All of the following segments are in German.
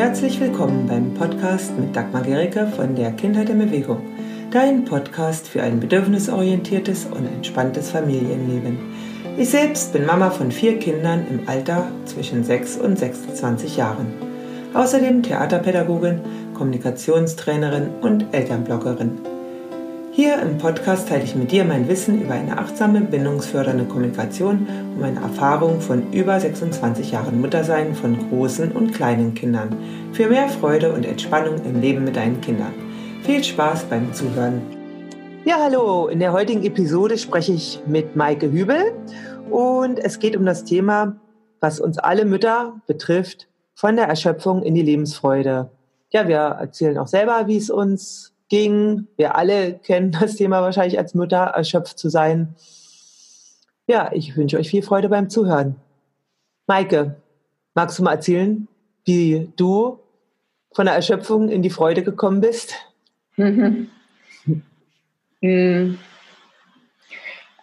herzlich willkommen beim Podcast mit Dagmar Gericke von der Kindheit in Bewegung. Dein Podcast für ein bedürfnisorientiertes und entspanntes Familienleben. Ich selbst bin Mama von vier Kindern im Alter zwischen 6 und 26 Jahren. Außerdem Theaterpädagogin, Kommunikationstrainerin und Elternbloggerin. Hier im Podcast teile ich mit dir mein Wissen über eine achtsame, bindungsfördernde Kommunikation und meine Erfahrung von über 26 Jahren Muttersein von großen und kleinen Kindern. Für mehr Freude und Entspannung im Leben mit deinen Kindern. Viel Spaß beim Zuhören. Ja, hallo. In der heutigen Episode spreche ich mit Maike Hübel und es geht um das Thema, was uns alle Mütter betrifft, von der Erschöpfung in die Lebensfreude. Ja, wir erzählen auch selber, wie es uns ging. Wir alle kennen das Thema wahrscheinlich als Mutter, erschöpft zu sein. Ja, ich wünsche euch viel Freude beim Zuhören. Maike, magst du mal erzählen, wie du von der Erschöpfung in die Freude gekommen bist?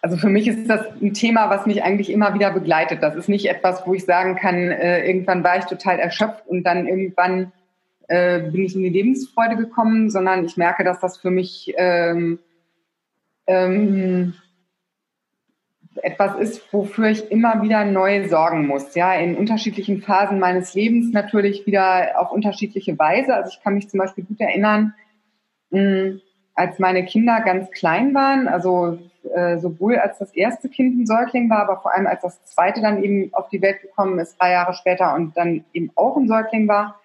Also für mich ist das ein Thema, was mich eigentlich immer wieder begleitet. Das ist nicht etwas, wo ich sagen kann, äh, irgendwann war ich total erschöpft und dann irgendwann äh, bin ich in die Lebensfreude gekommen, sondern ich merke, dass das für mich ähm, ähm, etwas ist, wofür ich immer wieder neu sorgen muss. Ja, in unterschiedlichen Phasen meines Lebens natürlich wieder auf unterschiedliche Weise. Also ich kann mich zum Beispiel gut erinnern, mh, als meine Kinder ganz klein waren, also äh, sowohl als das erste Kind ein Säugling war, aber vor allem als das zweite dann eben auf die Welt gekommen ist, drei Jahre später und dann eben auch ein Säugling war,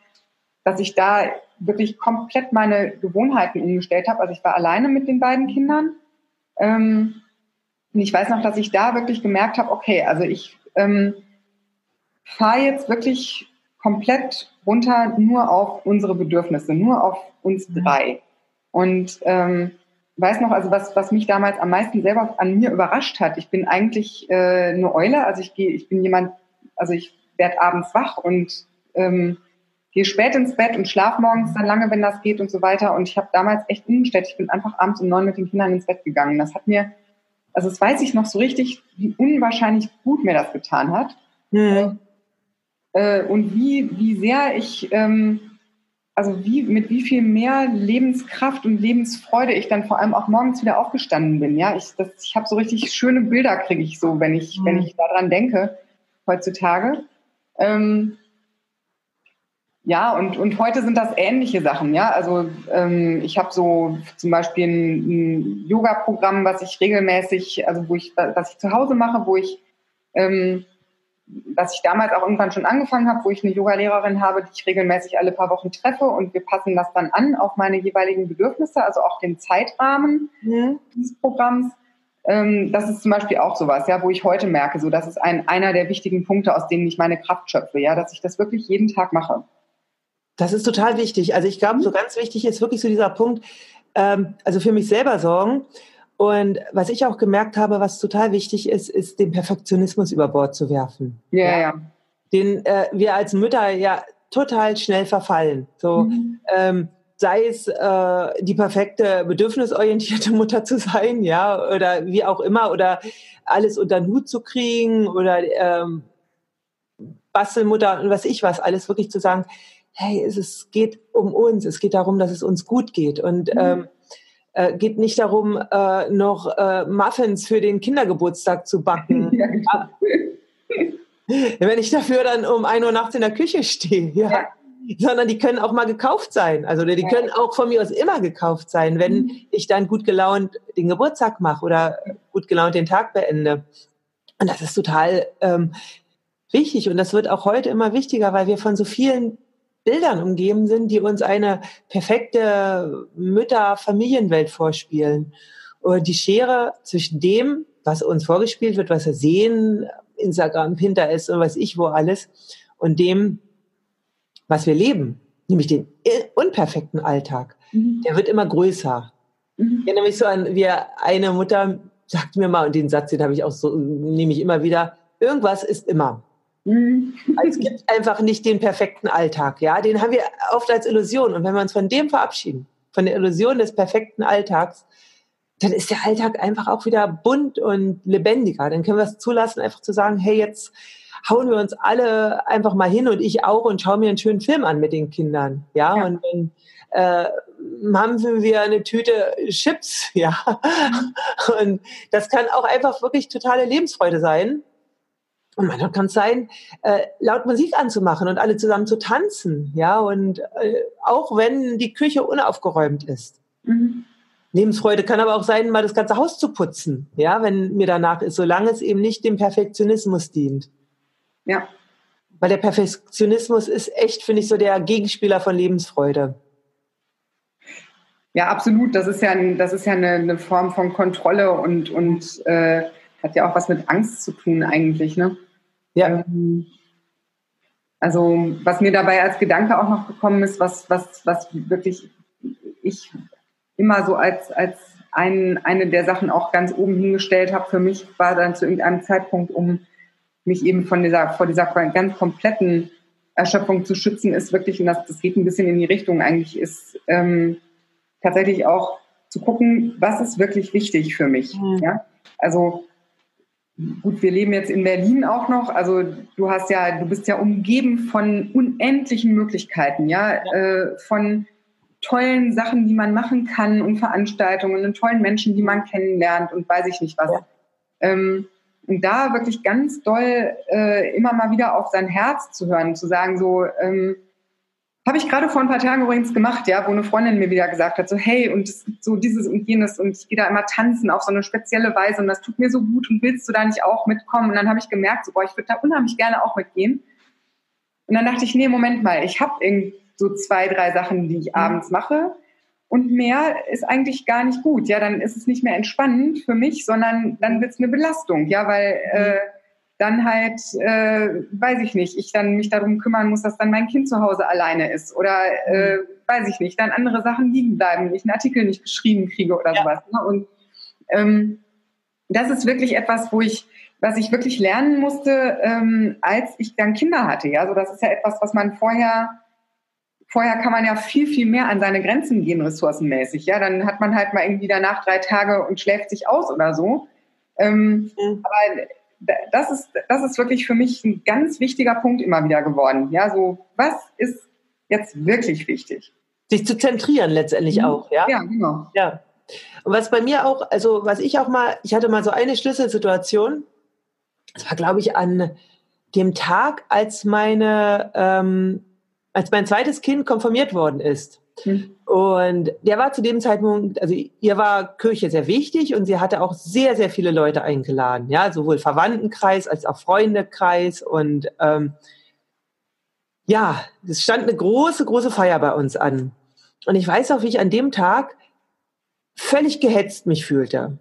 dass ich da wirklich komplett meine Gewohnheiten umgestellt habe. Also ich war alleine mit den beiden Kindern. Ähm, und ich weiß noch, dass ich da wirklich gemerkt habe, okay, also ich ähm, fahre jetzt wirklich komplett runter nur auf unsere Bedürfnisse, nur auf uns mhm. drei. Und ähm, weiß noch, also was, was mich damals am meisten selber an mir überrascht hat, ich bin eigentlich äh, eine Eule, also ich gehe, ich bin jemand, also ich werde abends wach und ähm, gehe spät ins Bett und schlaf morgens dann lange, wenn das geht und so weiter. Und ich habe damals echt umgestellt. Ich bin einfach abends um neun mit den Kindern ins Bett gegangen. Das hat mir, also das weiß ich noch so richtig, wie unwahrscheinlich gut mir das getan hat. Mhm. Äh, und wie, wie sehr ich, ähm, also wie, mit wie viel mehr Lebenskraft und Lebensfreude ich dann vor allem auch morgens wieder aufgestanden bin. Ja, ich, das, ich habe so richtig schöne Bilder, kriege ich so, wenn ich, mhm. wenn ich daran denke, heutzutage. Ähm, ja, und, und heute sind das ähnliche Sachen, ja. Also ähm, ich habe so zum Beispiel ein, ein Yoga-Programm, was ich regelmäßig, also wo ich, was ich zu Hause mache, wo ich, ähm, was ich damals auch irgendwann schon angefangen habe, wo ich eine Yoga-Lehrerin habe, die ich regelmäßig alle paar Wochen treffe und wir passen das dann an auf meine jeweiligen Bedürfnisse, also auch den Zeitrahmen mhm. dieses Programms. Ähm, das ist zum Beispiel auch sowas, ja, wo ich heute merke, so das ist ein, einer der wichtigen Punkte, aus denen ich meine Kraft schöpfe, ja, dass ich das wirklich jeden Tag mache. Das ist total wichtig. Also ich glaube, so ganz wichtig ist wirklich so dieser Punkt, ähm, also für mich selber sorgen. Und was ich auch gemerkt habe, was total wichtig ist, ist den Perfektionismus über Bord zu werfen. Ja, ja. Den äh, wir als Mütter ja total schnell verfallen. So, mhm. ähm, sei es äh, die perfekte bedürfnisorientierte Mutter zu sein, ja, oder wie auch immer, oder alles unter den Hut zu kriegen, oder ähm, Bastelmutter und was ich was, alles wirklich zu sagen, hey, es, es geht um uns, es geht darum, dass es uns gut geht und mhm. ähm, äh, geht nicht darum, äh, noch äh, Muffins für den Kindergeburtstag zu backen. Ja, genau. Wenn ich dafür dann um ein Uhr nachts in der Küche stehe, ja. ja. Sondern die können auch mal gekauft sein. Also die ja. können auch von mir aus immer gekauft sein, wenn mhm. ich dann gut gelaunt den Geburtstag mache oder gut gelaunt den Tag beende. Und das ist total ähm, wichtig und das wird auch heute immer wichtiger, weil wir von so vielen Bildern umgeben sind, die uns eine perfekte Mütter-Familienwelt vorspielen. Und die Schere zwischen dem, was uns vorgespielt wird, was wir sehen, Instagram, Pinterest und was ich wo alles, und dem, was wir leben, nämlich den unperfekten Alltag, mhm. der wird immer größer. Mhm. Ja, nämlich so ein, wie eine Mutter sagt mir mal, und den Satz, den habe ich auch so, nehme ich immer wieder, irgendwas ist immer. Mhm. Es gibt einfach nicht den perfekten Alltag, ja. Den haben wir oft als Illusion. Und wenn wir uns von dem verabschieden, von der Illusion des perfekten Alltags, dann ist der Alltag einfach auch wieder bunt und lebendiger. Dann können wir es zulassen, einfach zu sagen, hey, jetzt hauen wir uns alle einfach mal hin und ich auch und schauen mir einen schönen Film an mit den Kindern. Ja, ja. und dann äh, haben wir eine Tüte Chips, ja. Und das kann auch einfach wirklich totale Lebensfreude sein. Und manchmal kann es sein, äh, laut Musik anzumachen und alle zusammen zu tanzen, ja, und äh, auch wenn die Küche unaufgeräumt ist. Mhm. Lebensfreude kann aber auch sein, mal das ganze Haus zu putzen, ja, wenn mir danach ist, solange es eben nicht dem Perfektionismus dient. Ja. Weil der Perfektionismus ist echt, finde ich, so der Gegenspieler von Lebensfreude. Ja, absolut. Das ist ja, das ist ja eine, eine Form von Kontrolle und, und äh, hat ja auch was mit Angst zu tun eigentlich. Ne? Ja. Ähm, also was mir dabei als Gedanke auch noch gekommen ist, was, was, was wirklich ich immer so als, als ein, eine der Sachen auch ganz oben hingestellt habe für mich, war dann zu irgendeinem Zeitpunkt, um mich eben von dieser, vor dieser ganz kompletten Erschöpfung zu schützen, ist wirklich, und das, das geht ein bisschen in die Richtung eigentlich, ist ähm, tatsächlich auch zu gucken, was ist wirklich wichtig für mich. Mhm. Ja? Also gut, wir leben jetzt in Berlin auch noch. Also du hast ja, du bist ja umgeben von unendlichen Möglichkeiten, ja, ja. Äh, von tollen Sachen, die man machen kann und Veranstaltungen und tollen Menschen, die man kennenlernt und weiß ich nicht was. Ja. Ähm, und da wirklich ganz doll äh, immer mal wieder auf sein Herz zu hören, zu sagen so, ähm, habe ich gerade vor ein paar Tagen übrigens gemacht, ja, wo eine Freundin mir wieder gesagt hat, so hey, und so dieses und jenes und ich gehe da immer tanzen auf so eine spezielle Weise und das tut mir so gut und willst du da nicht auch mitkommen? Und dann habe ich gemerkt, so boah, ich würde da unheimlich gerne auch mitgehen. Und dann dachte ich, nee, Moment mal, ich habe irgendwie so zwei, drei Sachen, die ich mhm. abends mache und mehr ist eigentlich gar nicht gut. Ja, dann ist es nicht mehr entspannend für mich, sondern dann wird es eine Belastung, ja, weil mhm. äh, dann halt, äh, weiß ich nicht, ich dann mich darum kümmern muss, dass dann mein Kind zu Hause alleine ist oder äh, mhm. weiß ich nicht, dann andere Sachen liegen bleiben, ich einen Artikel nicht geschrieben kriege oder ja. sowas. Ne? Und ähm, das ist wirklich etwas, wo ich, was ich wirklich lernen musste, ähm, als ich dann Kinder hatte. Ja, also das ist ja etwas, was man vorher Vorher kann man ja viel, viel mehr an seine Grenzen gehen, ressourcenmäßig. Ja, dann hat man halt mal irgendwie danach drei Tage und schläft sich aus oder so. Ähm, mhm. Aber das ist, das ist wirklich für mich ein ganz wichtiger Punkt immer wieder geworden. Ja, so, was ist jetzt wirklich wichtig? Sich zu zentrieren letztendlich mhm. auch, ja? Ja, genau. Ja. Und was bei mir auch, also was ich auch mal, ich hatte mal so eine Schlüsselsituation, das war, glaube ich, an dem Tag, als meine, ähm, als mein zweites Kind konfirmiert worden ist. Mhm. Und der war zu dem Zeitpunkt, also ihr war Kirche sehr wichtig und sie hatte auch sehr, sehr viele Leute eingeladen, ja, sowohl Verwandtenkreis als auch Freundekreis und ähm, ja, es stand eine große, große Feier bei uns an. Und ich weiß auch, wie ich an dem Tag völlig gehetzt mich fühlte.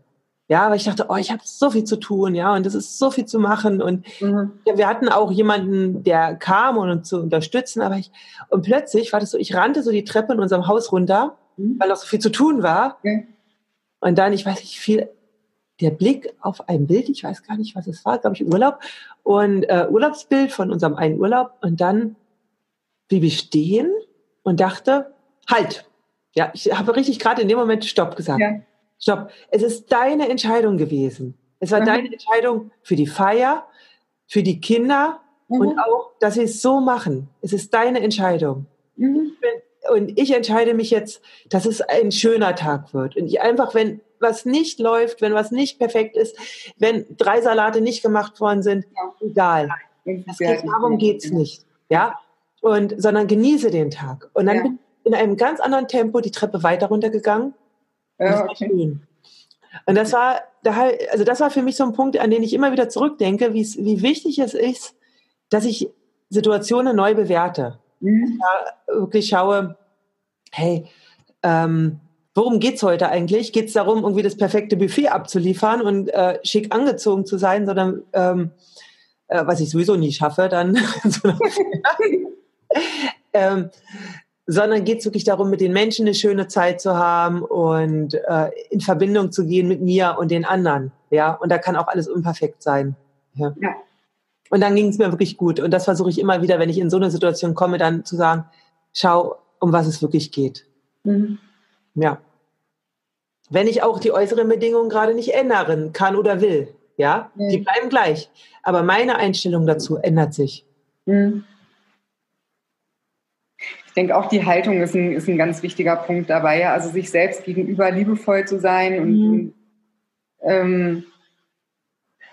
Ja, aber ich dachte, oh, ich habe so viel zu tun, ja, und es ist so viel zu machen. Und mhm. ja, wir hatten auch jemanden, der kam, um uns zu unterstützen, aber ich, und plötzlich war das so, ich rannte so die Treppe in unserem Haus runter, mhm. weil noch so viel zu tun war. Mhm. Und dann, ich weiß nicht, viel, der Blick auf ein Bild, ich weiß gar nicht, was es war, glaube ich, Urlaub, und äh, Urlaubsbild von unserem einen Urlaub. Und dann blieb ich stehen und dachte, halt. Ja, ich habe richtig gerade in dem Moment Stopp gesagt. Ja stopp. Es ist deine Entscheidung gewesen. Es war mhm. deine Entscheidung für die Feier, für die Kinder mhm. und auch, dass sie es so machen. Es ist deine Entscheidung. Mhm. Und ich entscheide mich jetzt, dass es ein schöner Tag wird. Und ich einfach, wenn was nicht läuft, wenn was nicht perfekt ist, wenn drei Salate nicht gemacht worden sind, ja. egal. Das geht, darum geht's nicht. Ja? Und, sondern genieße den Tag. Und dann ja. bin ich in einem ganz anderen Tempo die Treppe weiter runtergegangen ja, okay. Und das war, also das war für mich so ein Punkt, an den ich immer wieder zurückdenke, wie wichtig es ist, dass ich Situationen neu bewerte. Mhm. Wirklich schaue, hey, ähm, worum geht's heute eigentlich? Geht es darum, irgendwie das perfekte Buffet abzuliefern und äh, schick angezogen zu sein, sondern ähm, äh, was ich sowieso nie schaffe, dann ähm, sondern geht es wirklich darum, mit den Menschen eine schöne Zeit zu haben und äh, in Verbindung zu gehen mit mir und den anderen. Ja, und da kann auch alles unperfekt sein. Ja. ja. Und dann ging es mir wirklich gut. Und das versuche ich immer wieder, wenn ich in so eine Situation komme, dann zu sagen, schau, um was es wirklich geht. Mhm. Ja. Wenn ich auch die äußeren Bedingungen gerade nicht ändern kann oder will. Ja, mhm. die bleiben gleich. Aber meine Einstellung dazu ändert sich. Mhm. Ich denke auch die Haltung ist ein, ist ein ganz wichtiger Punkt dabei. Ja? Also sich selbst gegenüber liebevoll zu sein und mhm. ähm,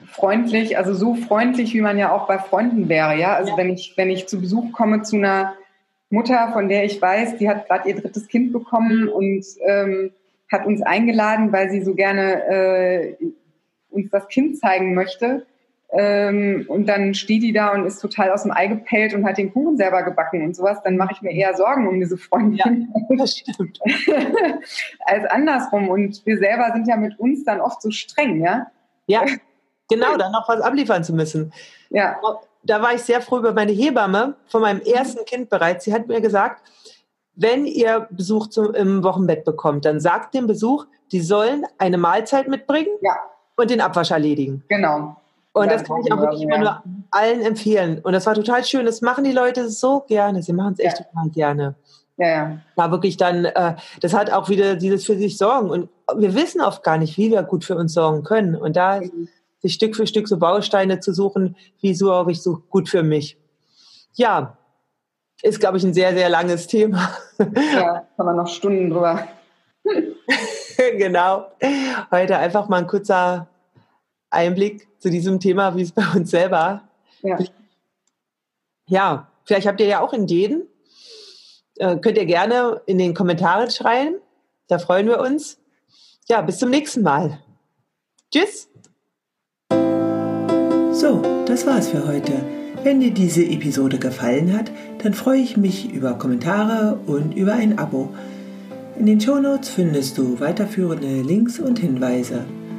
freundlich, also so freundlich, wie man ja auch bei Freunden wäre. Ja, also ja. wenn ich wenn ich zu Besuch komme zu einer Mutter, von der ich weiß, die hat gerade ihr drittes Kind bekommen mhm. und ähm, hat uns eingeladen, weil sie so gerne äh, uns das Kind zeigen möchte. Ähm, und dann steht die da und ist total aus dem Ei gepellt und hat den Kuchen selber gebacken und sowas, dann mache ich mir eher Sorgen um diese Freundin. Ja, das stimmt. als andersrum. Und wir selber sind ja mit uns dann oft so streng, ja? Ja, genau, dann noch was abliefern zu müssen. Ja. Da war ich sehr froh über meine Hebamme von meinem ersten Kind bereits. Sie hat mir gesagt, wenn ihr Besuch zum, im Wochenbett bekommt, dann sagt dem Besuch, die sollen eine Mahlzeit mitbringen ja. und den Abwasch erledigen. Genau. Und das kann ich auch wirklich immer nur allen empfehlen. Und das war total schön. Das machen die Leute so gerne. Sie machen es echt ja. total gerne. Ja, ja. War wirklich dann, äh, das hat auch wieder dieses für sich sorgen. Und wir wissen oft gar nicht, wie wir gut für uns sorgen können. Und da mhm. sich Stück für Stück so Bausteine zu suchen, wie sorge ich so gut für mich. Ja, ist, glaube ich, ein sehr, sehr langes Thema. Ja, kann man noch Stunden drüber. genau. Heute einfach mal ein kurzer Einblick zu diesem Thema, wie es bei uns selber. Ja. ja, vielleicht habt ihr ja auch Ideen. Äh, könnt ihr gerne in den Kommentaren schreiben. Da freuen wir uns. Ja, bis zum nächsten Mal. Tschüss. So, das war's für heute. Wenn dir diese Episode gefallen hat, dann freue ich mich über Kommentare und über ein Abo. In den Shownotes findest du weiterführende Links und Hinweise.